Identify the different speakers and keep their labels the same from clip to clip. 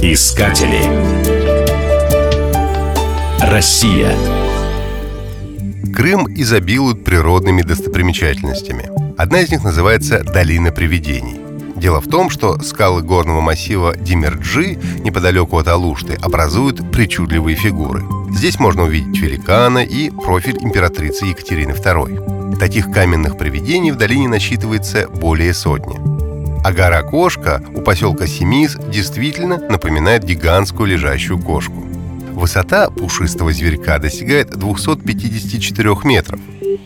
Speaker 1: Искатели. Россия.
Speaker 2: Крым изобилует природными достопримечательностями. Одна из них называется «Долина привидений». Дело в том, что скалы горного массива Димерджи, неподалеку от Алушты, образуют причудливые фигуры. Здесь можно увидеть великана и профиль императрицы Екатерины II. Таких каменных привидений в долине насчитывается более сотни. А гора Кошка у поселка Семис действительно напоминает гигантскую лежащую кошку. Высота пушистого зверька достигает 254 метров.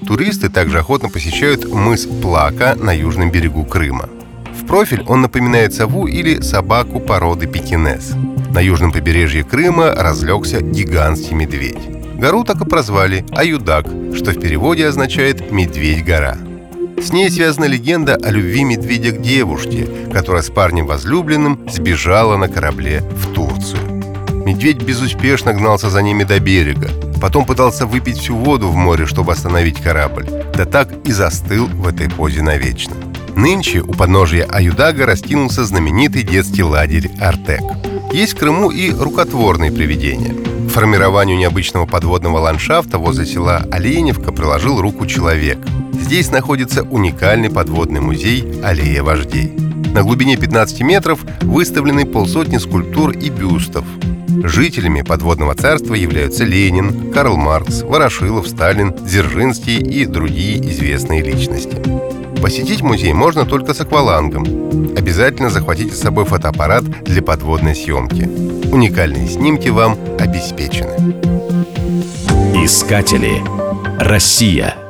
Speaker 2: Туристы также охотно посещают мыс Плака на южном берегу Крыма. В профиль он напоминает сову или собаку породы пекинес. На южном побережье Крыма разлегся гигантский медведь. Гору так и прозвали Аюдак, что в переводе означает «медведь-гора». С ней связана легенда о любви медведя к девушке, которая с парнем возлюбленным сбежала на корабле в Турцию. Медведь безуспешно гнался за ними до берега. Потом пытался выпить всю воду в море, чтобы остановить корабль. Да так и застыл в этой позе навечно. Нынче у подножия Аюдага раскинулся знаменитый детский лагерь «Артек». Есть в Крыму и рукотворные привидения. Формированию необычного подводного ландшафта возле села Оленевка приложил руку человек. Здесь находится уникальный подводный музей «Аллея вождей». На глубине 15 метров выставлены полсотни скульптур и бюстов. Жителями подводного царства являются Ленин, Карл Маркс, Ворошилов, Сталин, Дзержинский и другие известные личности. Посетить музей можно только с аквалангом. Обязательно захватите с собой фотоаппарат для подводной съемки. Уникальные снимки вам обеспечены.
Speaker 1: Искатели. Россия.